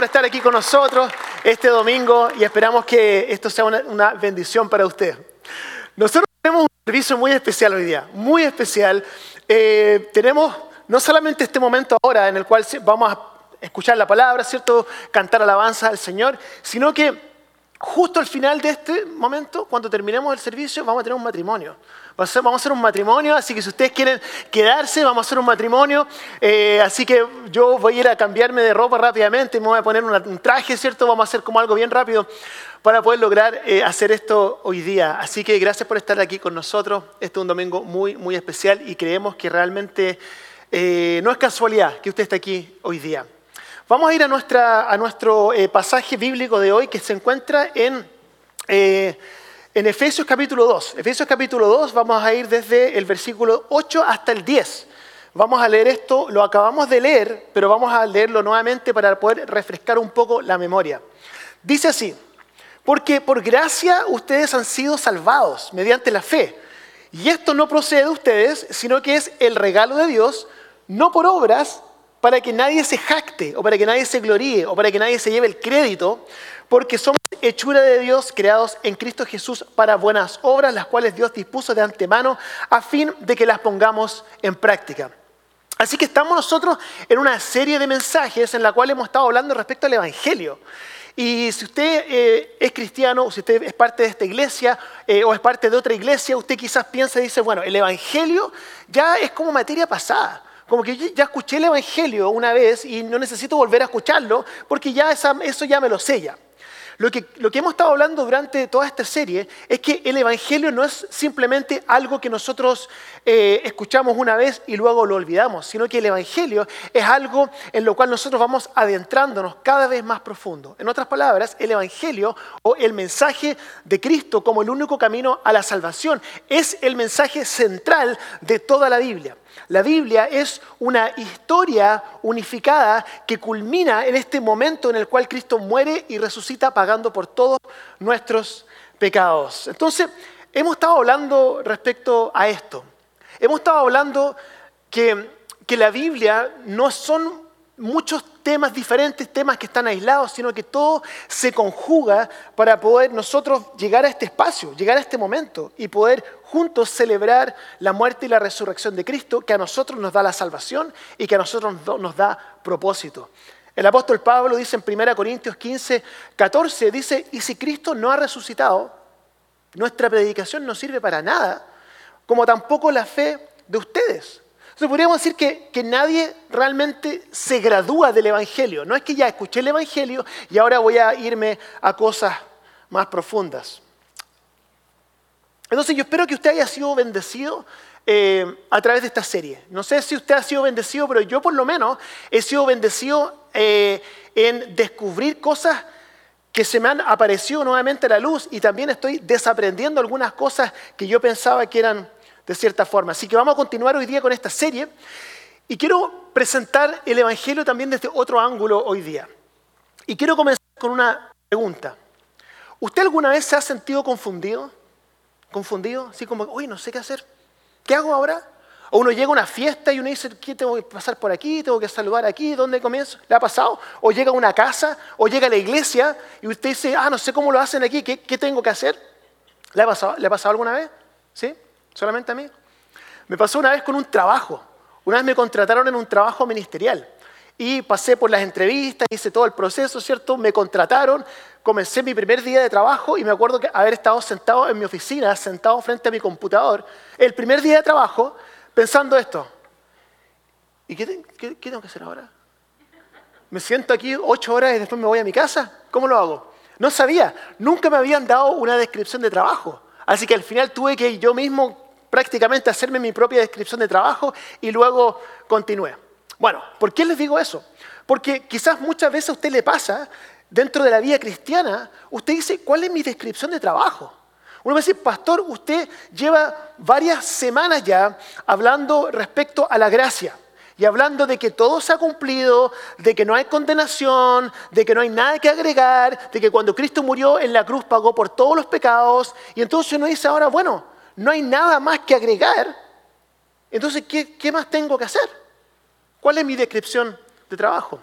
Por estar aquí con nosotros este domingo y esperamos que esto sea una, bendición para usted. Nosotros tenemos un servicio muy especial hoy día, muy especial. Eh, tenemos no solamente este momento ahora en el cual vamos a escuchar la palabra, ¿cierto? Cantar alabanza al Señor, sino que justo al final de este momento, cuando terminemos el servicio, vamos a tener un matrimonio. Vamos a hacer un matrimonio, así que si ustedes quieren quedarse, vamos a hacer un matrimonio. Eh, así que yo voy a ir a cambiarme de ropa rápidamente, me voy a poner un traje, ¿cierto? Vamos a hacer como algo bien rápido para poder lograr eh, hacer esto hoy día. Así que gracias por estar aquí con nosotros. Este es un domingo muy, muy especial y creemos que realmente eh, no es casualidad que usted esté aquí hoy día. Vamos a ir a, nuestra, a nuestro eh, pasaje bíblico de hoy que se encuentra en, eh, en Efesios capítulo 2. Efesios capítulo 2 vamos a ir desde el versículo 8 hasta el 10. Vamos a leer esto, lo acabamos de leer, pero vamos a leerlo nuevamente para poder refrescar un poco la memoria. Dice así, porque por gracia ustedes han sido salvados mediante la fe. Y esto no procede de ustedes, sino que es el regalo de Dios, no por obras, para que nadie se jacte o para que nadie se gloríe o para que nadie se lleve el crédito, porque somos hechura de Dios creados en Cristo Jesús para buenas obras, las cuales Dios dispuso de antemano a fin de que las pongamos en práctica. Así que estamos nosotros en una serie de mensajes en la cual hemos estado hablando respecto al Evangelio. Y si usted eh, es cristiano, o si usted es parte de esta iglesia eh, o es parte de otra iglesia, usted quizás piensa y dice, bueno, el Evangelio ya es como materia pasada como que ya escuché el Evangelio una vez y no necesito volver a escucharlo porque ya eso ya me lo sella. Lo que, lo que hemos estado hablando durante toda esta serie es que el Evangelio no es simplemente algo que nosotros eh, escuchamos una vez y luego lo olvidamos, sino que el Evangelio es algo en lo cual nosotros vamos adentrándonos cada vez más profundo. En otras palabras, el Evangelio o el mensaje de Cristo como el único camino a la salvación es el mensaje central de toda la Biblia. La Biblia es una historia unificada que culmina en este momento en el cual Cristo muere y resucita pagando por todos nuestros pecados. Entonces, hemos estado hablando respecto a esto. Hemos estado hablando que, que la Biblia no son muchos temas diferentes, temas que están aislados, sino que todo se conjuga para poder nosotros llegar a este espacio, llegar a este momento y poder juntos celebrar la muerte y la resurrección de Cristo, que a nosotros nos da la salvación y que a nosotros nos da propósito. El apóstol Pablo dice en 1 Corintios 15, 14, dice, y si Cristo no ha resucitado, nuestra predicación no sirve para nada, como tampoco la fe de ustedes. Entonces podríamos decir que, nadie realmente se gradúa del Evangelio. No es que ya escuché el Evangelio y ahora voy a irme a cosas más profundas. Entonces yo espero que usted haya sido bendecido eh, a través de esta serie. No sé si usted ha sido bendecido, pero yo por lo menos he sido bendecido eh, en descubrir cosas que se me han aparecido nuevamente a la luz y también estoy desaprendiendo algunas cosas que yo pensaba que eran de cierta forma. Así que vamos a continuar hoy día con esta serie y quiero presentar el Evangelio también desde otro ángulo hoy día. Y quiero comenzar con una pregunta. ¿Usted alguna vez se ha sentido confundido? ¿Confundido? Así como, uy, no sé qué hacer. ¿Qué hago ahora? O uno llega a una fiesta y uno dice, ¿qué tengo que pasar por aquí? ¿Tengo que saludar aquí? ¿Dónde comienzo? ¿Le ha pasado? O llega a una casa, o llega a la iglesia y usted dice, ah, no sé cómo lo hacen aquí, ¿qué, tengo que hacer? ¿Le ha, pasado, ¿Le ha pasado alguna vez? ¿Sí? ¿Solamente a mí? Me pasó una vez con un trabajo. Una vez me contrataron en un trabajo ministerial. Y pasé por las entrevistas, hice todo el proceso, ¿cierto? Me contrataron, comencé mi primer día de trabajo y me acuerdo que haber estado sentado en mi oficina, sentado frente a mi computador, el primer día de trabajo, pensando esto. ¿Y qué, qué tengo que hacer ahora? ¿Me siento aquí ocho horas y después me voy a mi casa? ¿Cómo lo hago? No sabía, nunca me habían dado una descripción de trabajo. Así que al final tuve que yo mismo prácticamente hacerme mi propia descripción de trabajo y luego continué. Bueno, ¿por qué les digo eso? Porque quizás muchas veces a usted le pasa, dentro de la vida cristiana, usted dice, ¿cuál es mi descripción de trabajo? Uno me dice, pastor, usted lleva varias semanas ya hablando respecto a la gracia y hablando de que todo se ha cumplido, de que no hay condenación, de que no hay nada que agregar, de que cuando Cristo murió en la cruz pagó por todos los pecados. Y entonces uno dice ahora, bueno, no hay nada más que agregar. Entonces, ¿qué, más tengo que hacer? ¿Cuál es mi descripción de trabajo?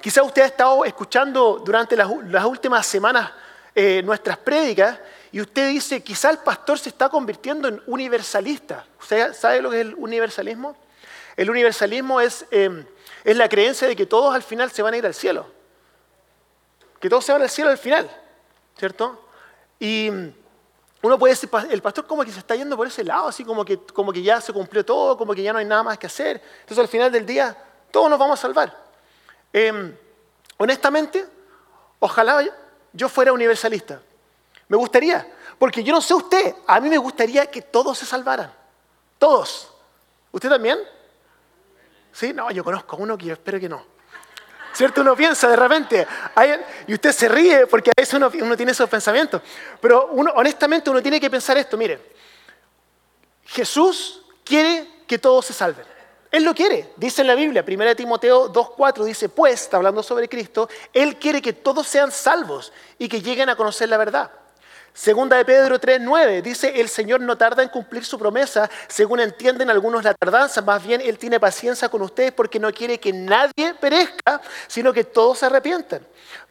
Quizá usted ha estado escuchando durante las, últimas semanas eh, nuestras prédicas y usted dice, quizá el pastor se está convirtiendo en universalista. ¿Usted sabe lo que es el universalismo? El universalismo es, em, es la creencia de que todos al final se van a ir al cielo. Que todos se van al cielo al final, ¿cierto? Y uno puede decir, el pastor como que se está yendo por ese lado, así como que, como que ya se cumplió todo, como que ya no hay nada más que hacer. Entonces al final del día todos nos vamos a salvar. Em, honestamente, ojalá yo fuera universalista. Me gustaría, porque yo no sé usted, a mí me gustaría que todos se salvaran. Todos. ¿Usted también? ¿Sí? No, yo conozco a uno que yo espero que no. ¿Cierto? Uno piensa de repente, y usted se ríe porque a veces uno, tiene esos pensamientos. Pero uno, honestamente uno tiene que pensar esto, mire, Jesús quiere que todos se salven. Él lo quiere, dice en la Biblia, 1 Timoteo 2.4 dice, pues, hablando sobre Cristo, Él quiere que todos sean salvos y que lleguen a conocer la verdad. Segunda de Pedro 3.9 dice, el Señor no tarda en cumplir su promesa, según entienden algunos la tardanza, más bien Él tiene paciencia con ustedes porque no quiere que nadie perezca, sino que todos se arrepientan.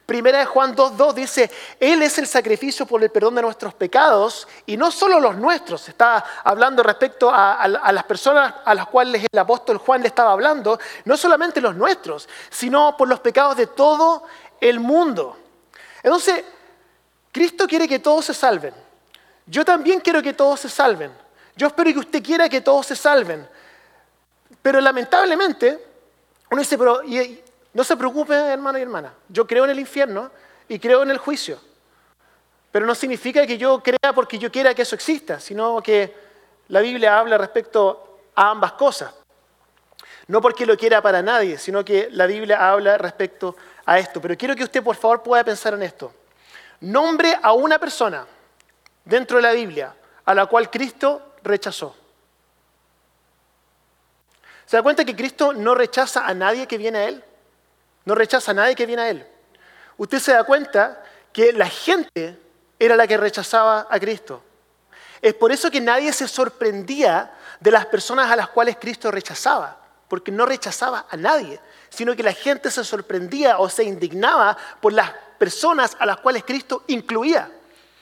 Primera de Juan 2.2 dice, Él es el sacrificio por el perdón de nuestros pecados y no solo los nuestros, está hablando respecto a, a, las personas a las cuales el apóstol Juan le estaba hablando, no solamente los nuestros, sino por los pecados de todo el mundo. Entonces, Cristo quiere que todos se salven. Yo también quiero que todos se salven. Yo espero que usted quiera que todos se salven. Pero lamentablemente, uno dice, pero no se preocupe, hermano y hermana. Yo creo en el infierno y creo en el juicio. Pero no significa que yo crea porque yo quiera que eso exista, sino que la Biblia habla respecto a ambas cosas. No porque lo quiera para nadie, sino que la Biblia habla respecto a esto. Pero quiero que usted por favor pueda pensar en esto. Nombre a una persona dentro de la Biblia a la cual Cristo rechazó. ¿Se da cuenta que Cristo no rechaza a nadie que viene a Él? No rechaza a nadie que viene a Él. Usted se da cuenta que la gente era la que rechazaba a Cristo. Es por eso que nadie se sorprendía de las personas a las cuales Cristo rechazaba, porque no rechazaba a nadie, sino que la gente se sorprendía o se indignaba por las personas a las cuales Cristo incluía.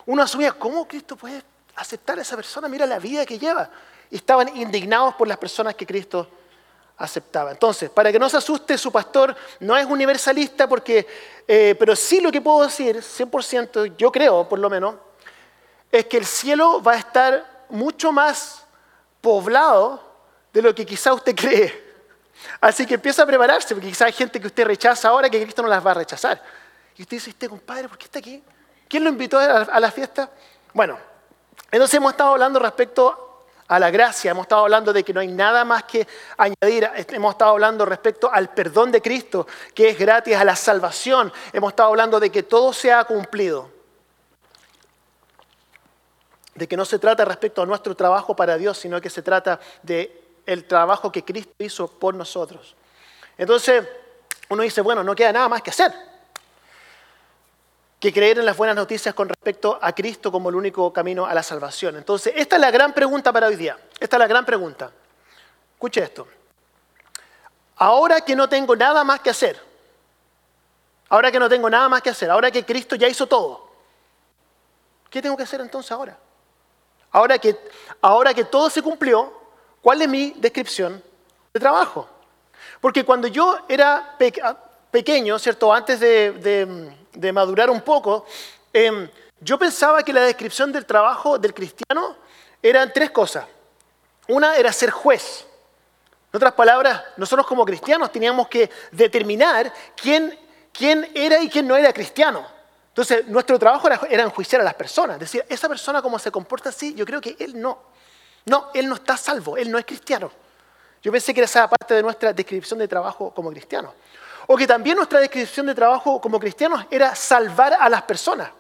Uno asumía, ¿cómo Cristo puede aceptar a esa persona? Mira la vida que lleva. Y estaban indignados por las personas que Cristo aceptaba. Entonces, para que no se asuste, su pastor no es universalista, porque, eh, pero sí lo que puedo decir, 100%, yo creo por lo menos, es que el cielo va a estar mucho más poblado de lo que quizá usted cree. Así que empieza a prepararse, porque quizá hay gente que usted rechaza ahora que Cristo no las va a rechazar. Y usted dice, este compadre, ¿por qué está aquí? ¿Quién lo invitó a la, fiesta? Bueno, entonces hemos estado hablando respecto a la gracia, hemos estado hablando de que no hay nada más que añadir, hemos estado hablando respecto al perdón de Cristo, que es gratis, a la salvación, hemos estado hablando de que todo se ha cumplido, de que no se trata respecto a nuestro trabajo para Dios, sino que se trata de trabajo que Cristo hizo por nosotros. Entonces, uno dice, bueno, no queda nada más que hacer que creer en las buenas noticias con respecto a Cristo como el único camino a la salvación. Entonces, esta es la gran pregunta para hoy día. Esta es la gran pregunta. Escuche esto. Ahora que no tengo nada más que hacer, ahora que no tengo nada más que hacer, ahora que Cristo ya hizo todo, ¿qué tengo que hacer entonces ahora? Ahora que, ahora que todo se cumplió, ¿cuál es mi descripción de trabajo? Porque cuando yo era pequeño, ¿cierto? Antes de de madurar un poco, em, yo pensaba que la descripción del trabajo del cristiano eran tres cosas. Una era ser juez. En otras palabras, nosotros como cristianos teníamos que determinar quién, quién era y quién no era cristiano. Entonces, nuestro trabajo era, era enjuiciar a las personas. Decir, esa persona como se comporta así, yo creo que él no. No, él no está salvo, él no es cristiano. Yo pensé que esa parte de nuestra descripción de trabajo como cristiano. O que también nuestra descripción de trabajo como cristianos era salvar a las personas.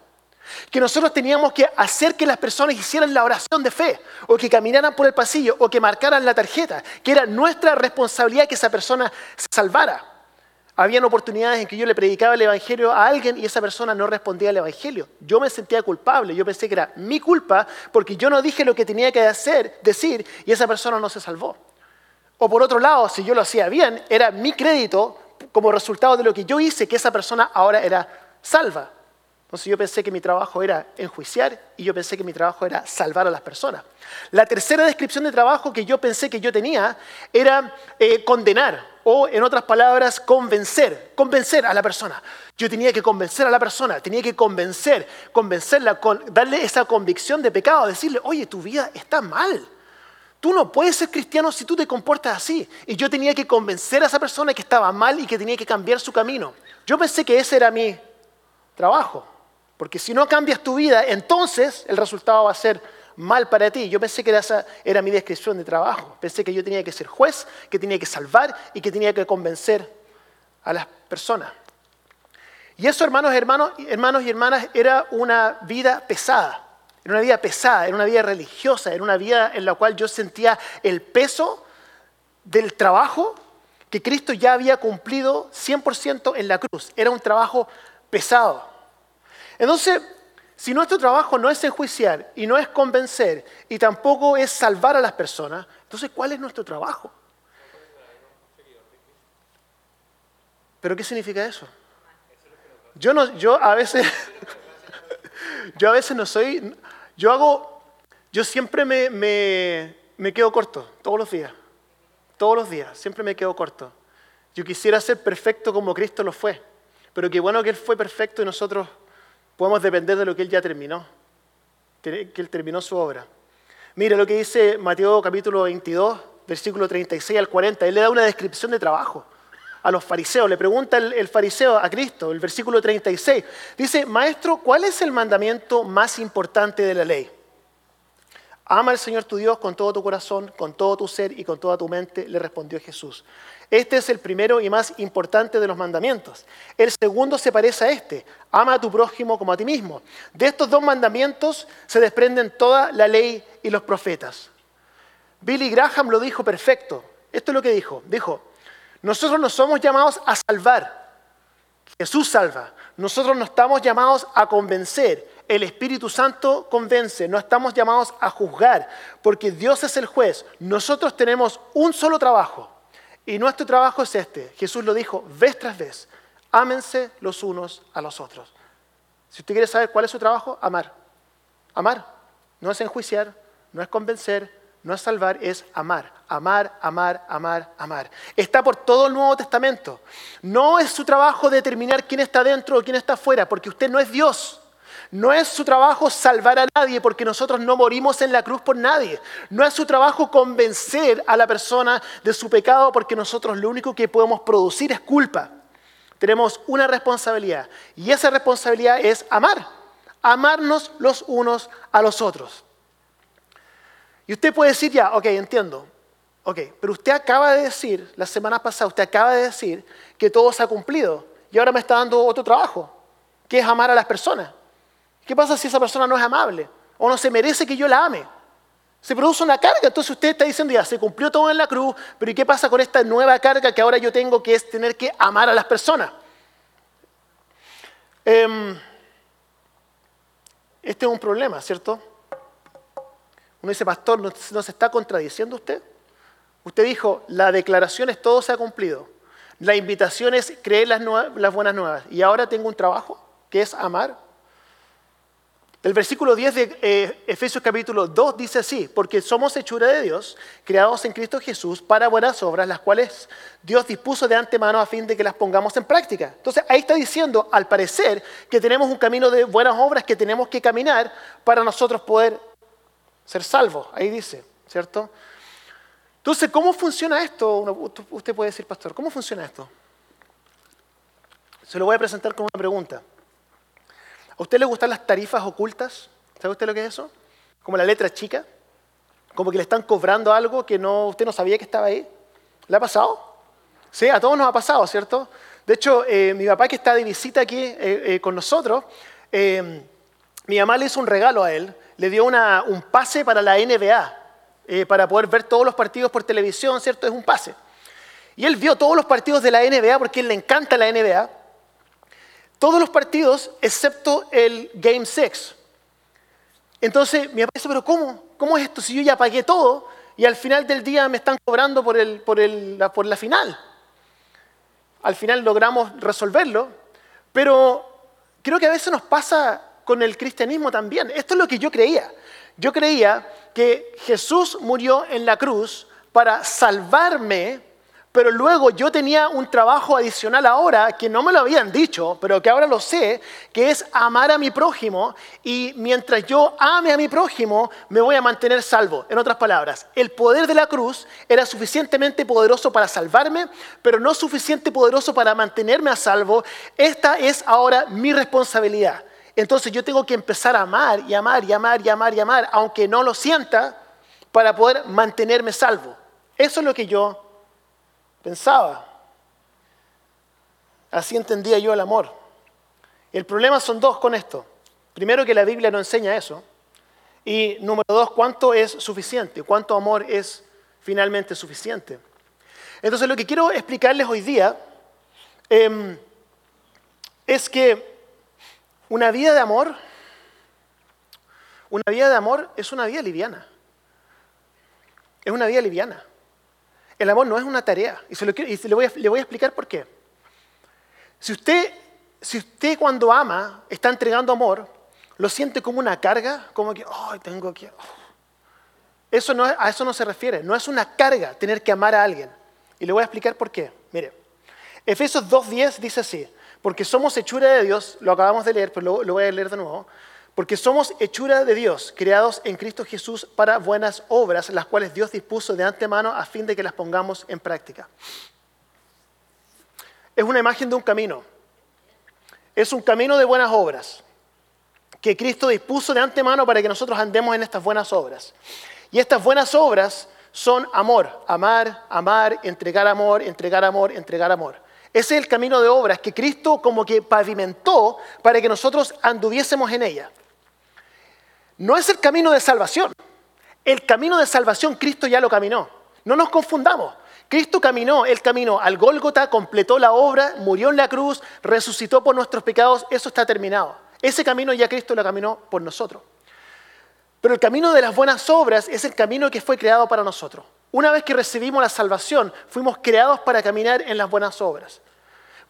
Que nosotros teníamos que hacer que las personas hicieran la oración de fe, o que caminaran por el pasillo, o que marcaran la tarjeta, que era nuestra responsabilidad que esa persona se salvara. Habían oportunidades en que yo le predicaba el Evangelio a alguien y esa persona no respondía al Evangelio. Yo me sentía culpable, yo pensé que era mi culpa porque yo no dije lo que tenía que hacer, decir, y esa persona no se salvó. O por otro lado, si yo lo hacía bien, era mi crédito como resultado de lo que yo hice que esa persona ahora era salva. Entonces yo pensé que mi trabajo era enjuiciar y yo pensé que mi trabajo era salvar a las personas. La tercera descripción de trabajo que yo pensé que yo tenía era eh, condenar o, en otras palabras, convencer, convencer a la persona. Yo tenía que convencer a la persona, tenía que convencer, convencerla, darle esa convicción de pecado, decirle, oye, tu vida está mal. Tú no puedes ser cristiano si tú te comportas así. Y yo tenía que convencer a esa persona que estaba mal y que tenía que cambiar su camino. Yo pensé que ese era mi trabajo. Porque si no cambias tu vida, entonces el resultado va a ser mal para ti. Yo pensé que esa era mi descripción de trabajo. Pensé que yo tenía que ser juez, que tenía que salvar y que tenía que convencer a las personas. Y eso, hermanos, hermanos, hermanos y hermanas, era una vida pesada. Era una vida pesada, era una vida religiosa, era una vida en la cual yo sentía el peso del trabajo que Cristo ya había cumplido 100% en la cruz. Era un trabajo pesado. Entonces, si nuestro trabajo no es enjuiciar y no es convencer y tampoco es salvar a las personas, entonces ¿cuál es nuestro trabajo? ¿Pero qué significa eso? Yo, no, yo a veces, yo a veces no soy, yo hago, yo siempre me, me, me quedo corto, todos los días, todos los días, siempre me quedo corto. Yo quisiera ser perfecto como Cristo lo fue, pero qué bueno que Él fue perfecto y nosotros podemos depender de lo que Él ya terminó, que Él terminó su obra. Mira lo que dice Mateo capítulo 22, versículo 36 al 40. Él le da una descripción de trabajo a los fariseos. Le pregunta el, fariseo a Cristo, el versículo 36. Dice, Maestro, ¿cuál es el mandamiento más importante de la ley? Ama al Señor tu Dios con todo tu corazón, con todo tu ser y con toda tu mente, le respondió Jesús. Este es el primero y más importante de los mandamientos. El segundo se parece a este. Ama a tu prójimo como a ti mismo. De estos dos mandamientos se desprenden toda la ley y los profetas. Billy Graham lo dijo perfecto. Esto es lo que dijo. Dijo, nosotros no somos llamados a salvar. Jesús salva. Nosotros no estamos llamados a convencer. El Espíritu Santo convence. No estamos llamados a juzgar, porque Dios es el juez. Nosotros tenemos un solo trabajo. Y nuestro trabajo es este. Jesús lo dijo vez tras vez. Ámense los unos a los otros. Si usted quiere saber cuál es su trabajo, amar. Amar. No es enjuiciar, no es convencer, no es salvar, es amar, amar, amar, amar, amar. Está por todo el Nuevo Testamento. No es su trabajo determinar quién está dentro o quién está afuera, porque usted no es Dios. No es su trabajo salvar a nadie, porque nosotros no morimos en la cruz por nadie. No es su trabajo convencer a la persona de su pecado, porque nosotros lo único que podemos producir es culpa. Tenemos una responsabilidad, y esa responsabilidad es amar. Amarnos los unos a los otros. Y usted puede decir ya, ok, entiendo. Ok, pero usted acaba de decir, la semana pasada, usted acaba de decir que todo se ha cumplido y ahora me está dando otro trabajo, que es amar a las personas. ¿Qué pasa si esa persona no es amable o no se merece que yo la ame? Se produce una carga, entonces usted está diciendo ya, se cumplió todo en la cruz, pero ¿y qué pasa con esta nueva carga que ahora yo tengo que es tener que amar a las personas? Em, este es un problema, ¿cierto? Uno dice, pastor, ¿no, se está contradiciendo usted? Usted dijo, la declaración es todo se ha cumplido. La invitación es creer las, buenas nuevas. Y ahora tengo un trabajo que es amar. El versículo 10 de eh, Efesios capítulo 2 dice así, porque somos hechura de Dios, creados en Cristo Jesús para buenas obras, las cuales Dios dispuso de antemano a fin de que las pongamos en práctica. Entonces ahí está diciendo, al parecer, que tenemos un camino de buenas obras que tenemos que caminar para nosotros poder ser salvo, ahí dice, ¿cierto? Entonces, ¿cómo funciona esto? Usted puede decir, pastor, ¿cómo funciona esto? Se lo voy a presentar como una pregunta. ¿A usted le gustan las tarifas ocultas? ¿Sabe usted lo que es eso? Como la letra chica, como que le están cobrando algo que no, usted no sabía que estaba ahí. ¿Le ha pasado? Sí, a todos nos ha pasado, ¿cierto? De hecho, eh, mi papá que está de visita aquí eh, eh, con nosotros, mi mamá le hizo un regalo a él le dio un pase para la NBA, eh, para poder ver todos los partidos por televisión, ¿cierto? Es un pase. Y él vio todos los partidos de la NBA porque él le encanta la NBA. Todos los partidos excepto el Game 6. Entonces mi papá dice, pero ¿cómo? ¿Cómo es esto si yo ya pagué todo y al final del día me están cobrando por, el, por, el, por la final? al final logramos resolverlo, pero creo que a veces nos pasa con el cristianismo también. Esto es lo que yo creía. Yo creía que Jesús murió en la cruz para salvarme, pero luego yo tenía un trabajo adicional ahora que no me lo habían dicho, pero que ahora lo sé, que es amar a mi prójimo y mientras yo ame a mi prójimo me voy a mantener salvo. En otras palabras, el poder de la cruz era suficientemente poderoso para salvarme, pero no suficiente poderoso para mantenerme a salvo. Esta es ahora mi responsabilidad. Entonces yo tengo que empezar a amar y amar y amar y amar y amar, aunque no lo sienta, para poder mantenerme salvo. Eso es lo que yo pensaba. Así entendía yo el amor. El problema son dos con esto. Primero que la Biblia no enseña eso. Y número dos, cuánto es suficiente, cuánto amor es finalmente suficiente. Entonces lo que quiero explicarles hoy día em, es que una vida de amor, una vida de amor es una vida liviana. Es una vida liviana. El amor no es una tarea. Y, se le, voy a, explicar por qué. Si usted, si usted cuando ama está entregando amor, lo siente como una carga, como que, oh, tengo que... Eso no, a eso no se refiere. No es una carga tener que amar a alguien. Y le voy a explicar por qué. Mire, Efesios 2.10 dice así, porque somos hechura de Dios, lo acabamos de leer, pero lo voy a leer de nuevo. Porque somos hechura de Dios, creados en Cristo Jesús para buenas obras, las cuales Dios dispuso de antemano a fin de que las pongamos en práctica. Es una imagen de un camino. Es un camino de buenas obras que Cristo dispuso de antemano para que nosotros andemos en estas buenas obras. Y estas buenas obras son amor, amar, amar, entregar amor, entregar amor, entregar amor. Ese es el camino de obras que Cristo como que pavimentó para que nosotros anduviésemos en ella no es el camino de salvación. El camino de salvación Cristo ya lo caminó. No nos confundamos. Cristo caminó el camino al Gólgota, completó la obra, murió en la cruz, resucitó por nuestros pecados, eso está terminado. Ese camino ya Cristo lo caminó por nosotros. Pero el camino de las buenas obras es el camino que fue creado para nosotros. Una vez que recibimos la salvación, fuimos creados para caminar en las buenas obras.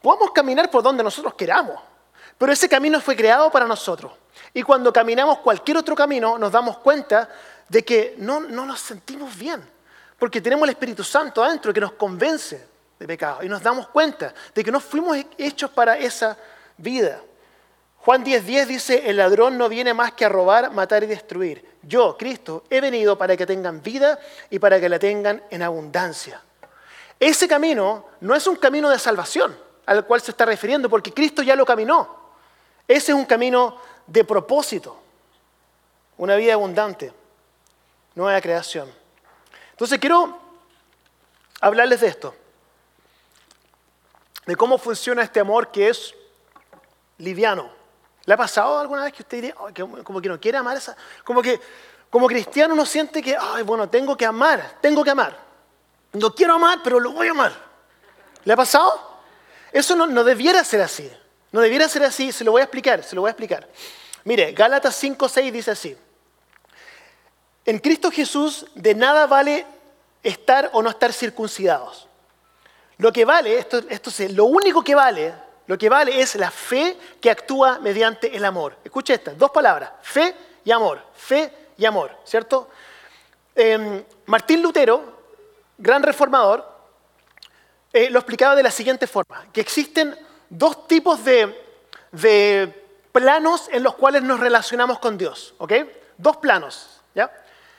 Podemos caminar por donde nosotros queramos, pero ese camino fue creado para nosotros. Y cuando caminamos cualquier otro camino, nos damos cuenta de que no, nos sentimos bien, porque tenemos el Espíritu Santo adentro que nos convence de pecado y nos damos cuenta de que no fuimos hechos para esa vida. Juan 10:10 dice, el ladrón no viene más que a robar, matar y destruir. Yo, Cristo, he venido para que tengan vida y para que la tengan en abundancia. Ese camino no es un camino de salvación al cual se está refiriendo, porque Cristo ya lo caminó. Ese es un camino de propósito, una vida abundante, nueva creación. Entonces quiero hablarles de esto, de cómo funciona este amor que es liviano. ¿Le ha pasado alguna vez que usted diría, como que no quiere amar esa? Como que como cristiano uno siente que, ay, bueno, tengo que amar, tengo que amar. No quiero amar, pero lo voy a amar. ¿Le ha pasado? Eso no, no debiera ser así. No debiera ser así, se lo voy a explicar, se lo voy a explicar. Mire, Gálatas 5.6 dice así. En Cristo Jesús de nada vale estar o no estar circuncidados. Lo que vale, esto, esto es, lo único que vale, lo que vale es la fe que actúa mediante el amor. Escuche estas, dos palabras, fe y amor, fe y amor, ¿cierto? Em, Martín Lutero, gran reformador, eh, lo explicaba de la siguiente forma, que existen dos tipos de, planos en los cuales nos relacionamos con Dios. ¿ok? Dos planos. ¿ya?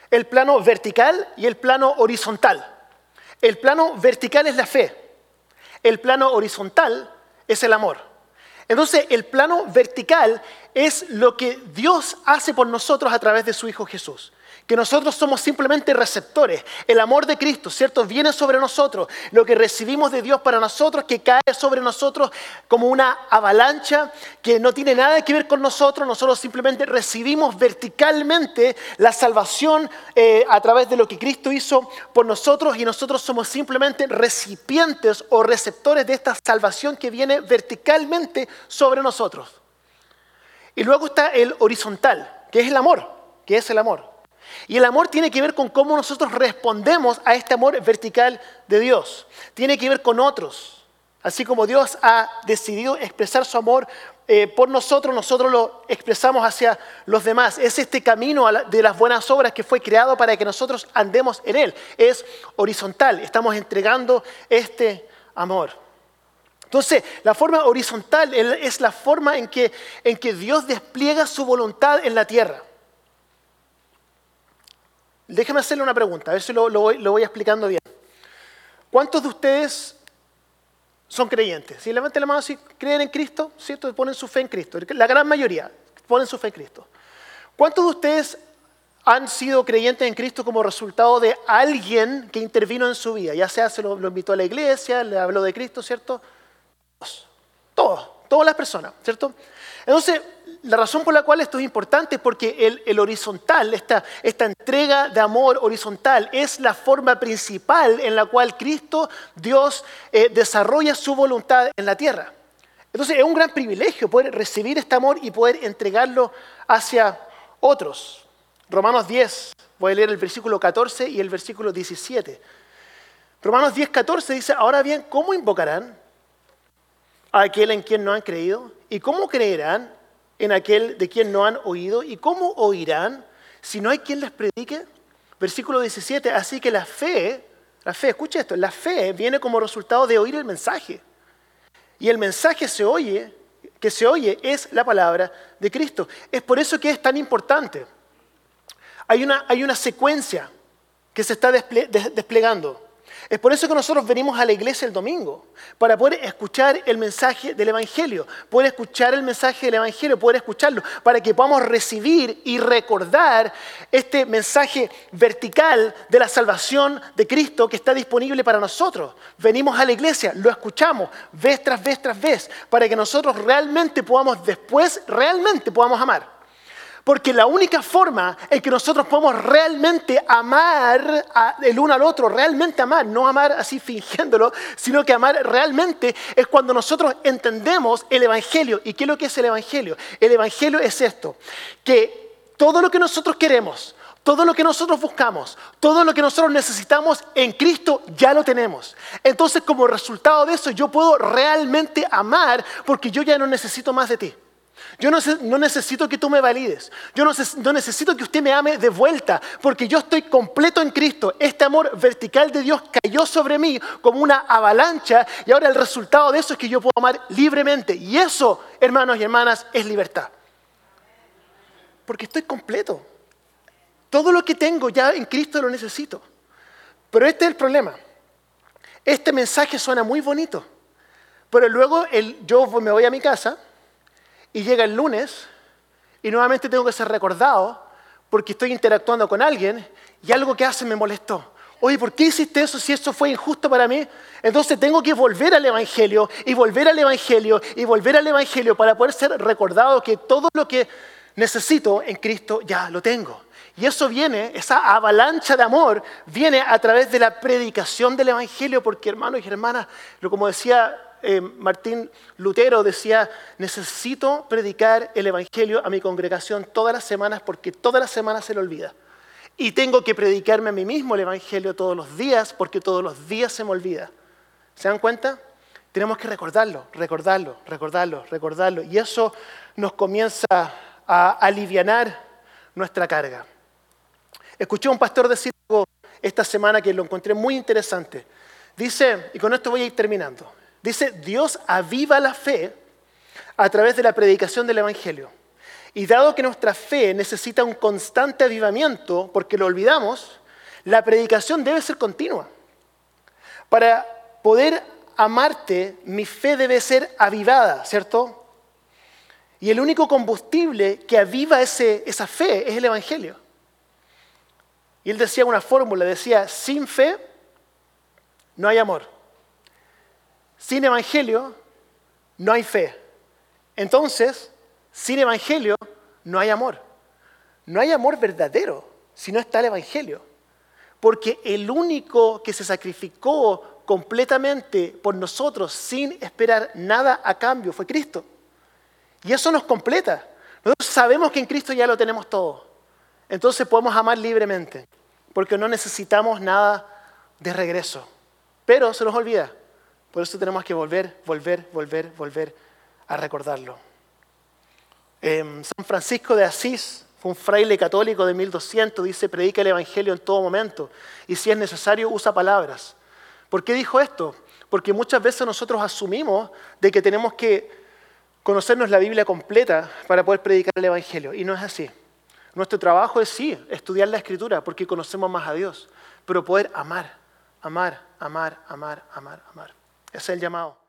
El plano vertical y el plano horizontal. El plano vertical es la fe. El plano horizontal es el amor. Entonces, el plano vertical es lo que Dios hace por nosotros a través de su Hijo Jesús que nosotros somos simplemente receptores. El amor de Cristo, ¿cierto? Viene sobre nosotros. Lo que recibimos de Dios para nosotros, que cae sobre nosotros como una avalancha que no tiene nada que ver con nosotros. Nosotros simplemente recibimos verticalmente la salvación eh, a través de lo que Cristo hizo por nosotros y nosotros somos simplemente recipientes o receptores de esta salvación que viene verticalmente sobre nosotros. Y luego está el horizontal, que es el amor, que es el amor. Y el amor tiene que ver con cómo nosotros respondemos a este amor vertical de Dios. Tiene que ver con otros. Así como Dios ha decidido expresar su amor eh, por nosotros, nosotros lo expresamos hacia los demás. Es este camino de las buenas obras que fue creado para que nosotros andemos en él. Es horizontal, estamos entregando este amor. Entonces, la forma horizontal es la forma en que, en que Dios despliega su voluntad en la tierra. Déjeme hacerle una pregunta, a ver si lo, voy, explicando bien. ¿Cuántos de ustedes son creyentes. Si levanten la mano si creen en Cristo, ¿cierto? Ponen su fe en Cristo. La gran mayoría ponen su fe en Cristo. ¿Cuántos de ustedes han sido creyentes en Cristo como resultado de alguien que intervino en su vida? Ya sea se lo, lo invitó a la iglesia, le habló de Cristo, ¿cierto? Todos, todas las personas, ¿cierto? Entonces, la razón por la cual esto es importante es porque el, horizontal, esta, esta, entrega de amor horizontal, es la forma principal en la cual Cristo, Dios, eh, desarrolla su voluntad en la tierra. Entonces es un gran privilegio poder recibir este amor y poder entregarlo hacia otros. Romanos 10, voy a leer el versículo 14 y el versículo 17. Romanos 10, 14 dice, ahora bien, ¿cómo invocarán a aquel en quien no han creído? ¿Y cómo creerán en aquel de quien no han oído? ¿Y cómo oirán si no hay quien les predique? Versículo 17, así que la fe, la fe, escucha esto, la fe viene como resultado de oír el mensaje. Y el mensaje se oye, que se oye es la palabra de Cristo. Es por eso que es tan importante. Hay una, hay una secuencia que se está desplegando. Es por eso que nosotros venimos a la iglesia el domingo, para poder escuchar el mensaje del Evangelio, poder escuchar el mensaje del Evangelio, poder escucharlo, para que podamos recibir y recordar este mensaje vertical de la salvación de Cristo que está disponible para nosotros. Venimos a la iglesia, lo escuchamos vez tras vez tras vez, para que nosotros realmente podamos después, realmente podamos amar. Porque la única forma en que nosotros podemos realmente amar el uno al otro, realmente amar, no amar así fingiéndolo, sino que amar realmente es cuando nosotros entendemos el Evangelio. ¿Y qué es lo que es el Evangelio? El Evangelio es esto, que todo lo que nosotros queremos, todo lo que nosotros buscamos, todo lo que nosotros necesitamos en Cristo ya lo tenemos. Entonces como resultado de eso yo puedo realmente amar porque yo ya no necesito más de ti. Yo no, necesito que tú me valides. Yo no, necesito que usted me ame de vuelta, porque yo estoy completo en Cristo. Este amor vertical de Dios cayó sobre mí como una avalancha y ahora el resultado de eso es que yo puedo amar libremente. Y eso, hermanos y hermanas, es libertad. Porque estoy completo. Todo lo que tengo ya en Cristo lo necesito. Pero este es el problema. Este mensaje suena muy bonito, pero luego yo me voy a mi casa y llega el lunes y nuevamente tengo que ser recordado porque estoy interactuando con alguien y algo que hace me molestó. Oye, ¿por qué hiciste eso si eso fue injusto para mí? Entonces tengo que volver al Evangelio y volver al Evangelio y volver al Evangelio para poder ser recordado que todo lo que necesito en Cristo ya lo tengo. Y eso viene, esa avalancha de amor, viene a través de la predicación del Evangelio, porque hermanos y hermanas, como decía eh, Martín Lutero decía, necesito predicar el Evangelio a mi congregación todas las semanas porque todas las semanas se le olvida. Y tengo que predicarme a mí mismo el Evangelio todos los días porque todos los días se me olvida. ¿Se dan cuenta? Tenemos que recordarlo, recordarlo, recordarlo, recordarlo. Y eso nos comienza a aliviar nuestra carga. Escuché a un pastor decir algo esta semana que lo encontré muy interesante. Dice, y con esto voy a ir terminando, Dice, Dios aviva la fe a través de la predicación del Evangelio. Y dado que nuestra fe necesita un constante avivamiento, porque lo olvidamos, la predicación debe ser continua. Para poder amarte, mi fe debe ser avivada, ¿cierto? Y el único combustible que aviva esa fe es el Evangelio. Y él decía una fórmula, decía, sin fe no hay amor. Sin evangelio no hay fe. Entonces, sin evangelio no hay amor. No hay amor verdadero si no está el evangelio. Porque el único que se sacrificó completamente por nosotros sin esperar nada a cambio fue Cristo. Y eso nos completa. Nosotros sabemos que en Cristo ya lo tenemos todo. Entonces podemos amar libremente, porque no necesitamos nada de regreso. Pero se nos olvida, Por eso tenemos que volver, volver, volver, volver a recordarlo. Em, San Francisco de Asís un fraile católico de 1200, dice, predica el Evangelio en todo momento y si es necesario usa palabras. ¿Por qué dijo esto? Porque muchas veces nosotros asumimos de que tenemos que conocernos la Biblia completa para poder predicar el Evangelio y no es así. Nuestro trabajo es sí, estudiar la Escritura porque conocemos más a Dios, pero poder amar, amar, amar, amar, amar, amar. Es el llamado.